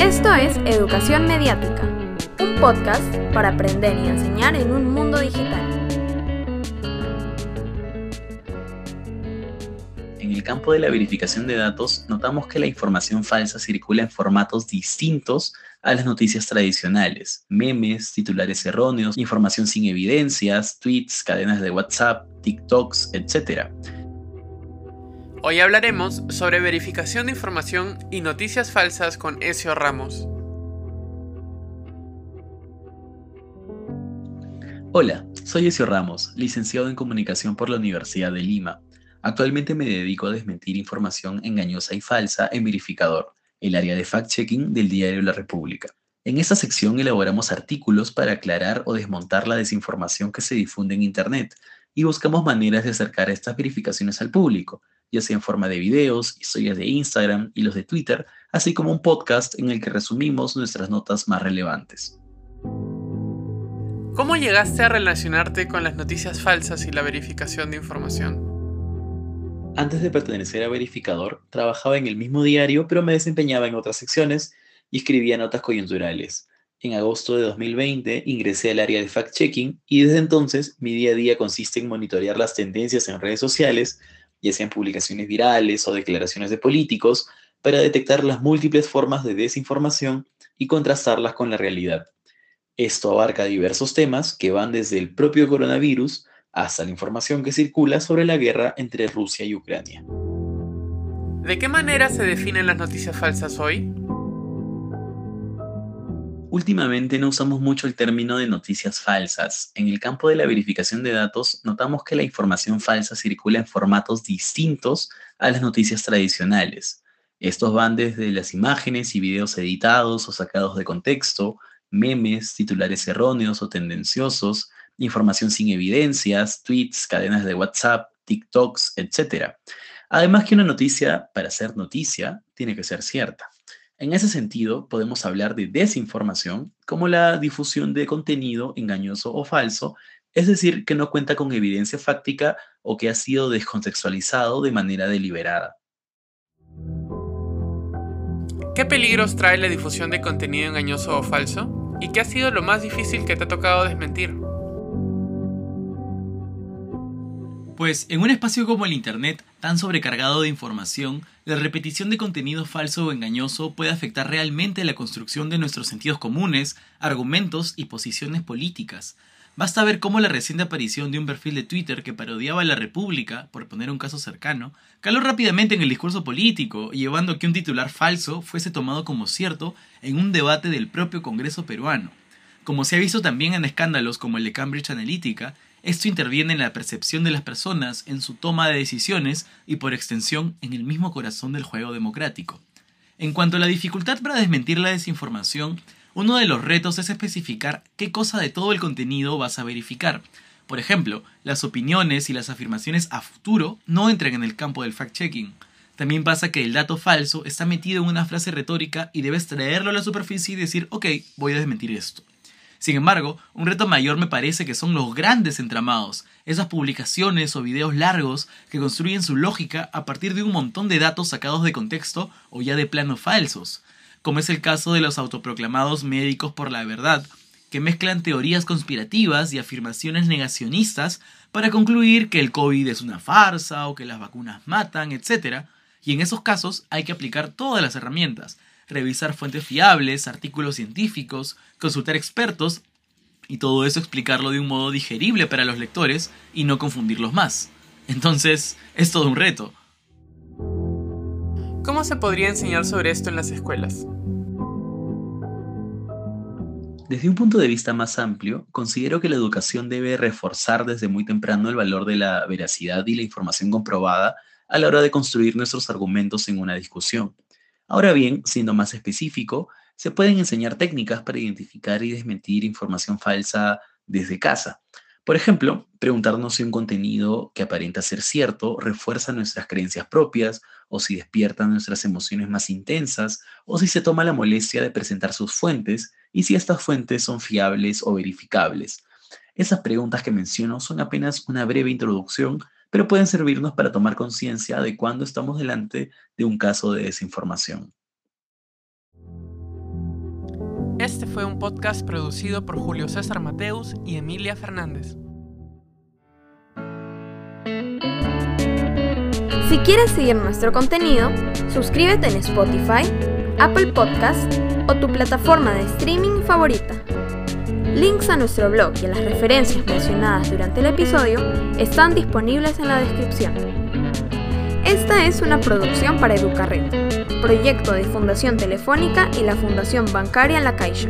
Esto es Educación Mediática, un podcast para aprender y enseñar en un mundo digital. En el campo de la verificación de datos, notamos que la información falsa circula en formatos distintos a las noticias tradicionales, memes, titulares erróneos, información sin evidencias, tweets, cadenas de WhatsApp, TikToks, etc. Hoy hablaremos sobre verificación de información y noticias falsas con Ezio Ramos. Hola, soy Ezio Ramos, licenciado en Comunicación por la Universidad de Lima. Actualmente me dedico a desmentir información engañosa y falsa en Verificador, el área de fact-checking del diario La República. En esta sección elaboramos artículos para aclarar o desmontar la desinformación que se difunde en Internet y buscamos maneras de acercar estas verificaciones al público, ya sea en forma de videos, historias de Instagram y los de Twitter, así como un podcast en el que resumimos nuestras notas más relevantes. ¿Cómo llegaste a relacionarte con las noticias falsas y la verificación de información? Antes de pertenecer a Verificador, trabajaba en el mismo diario, pero me desempeñaba en otras secciones y escribía notas coyunturales. En agosto de 2020 ingresé al área de fact-checking y desde entonces mi día a día consiste en monitorear las tendencias en redes sociales, ya sean publicaciones virales o declaraciones de políticos, para detectar las múltiples formas de desinformación y contrastarlas con la realidad. Esto abarca diversos temas que van desde el propio coronavirus hasta la información que circula sobre la guerra entre Rusia y Ucrania. ¿De qué manera se definen las noticias falsas hoy? Últimamente no usamos mucho el término de noticias falsas. En el campo de la verificación de datos, notamos que la información falsa circula en formatos distintos a las noticias tradicionales. Estos van desde las imágenes y videos editados o sacados de contexto, memes, titulares erróneos o tendenciosos, información sin evidencias, tweets, cadenas de WhatsApp, TikToks, etc. Además que una noticia, para ser noticia, tiene que ser cierta. En ese sentido, podemos hablar de desinformación como la difusión de contenido engañoso o falso, es decir, que no cuenta con evidencia fáctica o que ha sido descontextualizado de manera deliberada. ¿Qué peligros trae la difusión de contenido engañoso o falso? ¿Y qué ha sido lo más difícil que te ha tocado desmentir? Pues en un espacio como el Internet, tan sobrecargado de información, la repetición de contenido falso o engañoso puede afectar realmente la construcción de nuestros sentidos comunes, argumentos y posiciones políticas. Basta ver cómo la reciente aparición de un perfil de Twitter que parodiaba a la República, por poner un caso cercano, caló rápidamente en el discurso político, llevando a que un titular falso fuese tomado como cierto en un debate del propio Congreso peruano. Como se ha visto también en escándalos como el de Cambridge Analytica, esto interviene en la percepción de las personas, en su toma de decisiones y por extensión en el mismo corazón del juego democrático. En cuanto a la dificultad para desmentir la desinformación, uno de los retos es especificar qué cosa de todo el contenido vas a verificar. Por ejemplo, las opiniones y las afirmaciones a futuro no entran en el campo del fact-checking. También pasa que el dato falso está metido en una frase retórica y debes traerlo a la superficie y decir, ok, voy a desmentir esto. Sin embargo, un reto mayor me parece que son los grandes entramados, esas publicaciones o videos largos que construyen su lógica a partir de un montón de datos sacados de contexto o ya de plano falsos, como es el caso de los autoproclamados médicos por la verdad, que mezclan teorías conspirativas y afirmaciones negacionistas para concluir que el COVID es una farsa o que las vacunas matan, etc. Y en esos casos hay que aplicar todas las herramientas, revisar fuentes fiables, artículos científicos, consultar expertos y todo eso explicarlo de un modo digerible para los lectores y no confundirlos más. Entonces, es todo un reto. ¿Cómo se podría enseñar sobre esto en las escuelas? Desde un punto de vista más amplio, considero que la educación debe reforzar desde muy temprano el valor de la veracidad y la información comprobada a la hora de construir nuestros argumentos en una discusión. Ahora bien, siendo más específico, se pueden enseñar técnicas para identificar y desmentir información falsa desde casa. Por ejemplo, preguntarnos si un contenido que aparenta ser cierto refuerza nuestras creencias propias o si despierta nuestras emociones más intensas o si se toma la molestia de presentar sus fuentes y si estas fuentes son fiables o verificables. Esas preguntas que menciono son apenas una breve introducción pero pueden servirnos para tomar conciencia de cuando estamos delante de un caso de desinformación. Este fue un podcast producido por Julio César Mateus y Emilia Fernández. Si quieres seguir nuestro contenido, suscríbete en Spotify, Apple Podcast o tu plataforma de streaming favorita. Links a nuestro blog y a las referencias mencionadas durante el episodio están disponibles en la descripción. Esta es una producción para Educarred, proyecto de Fundación Telefónica y la Fundación Bancaria La Caixa.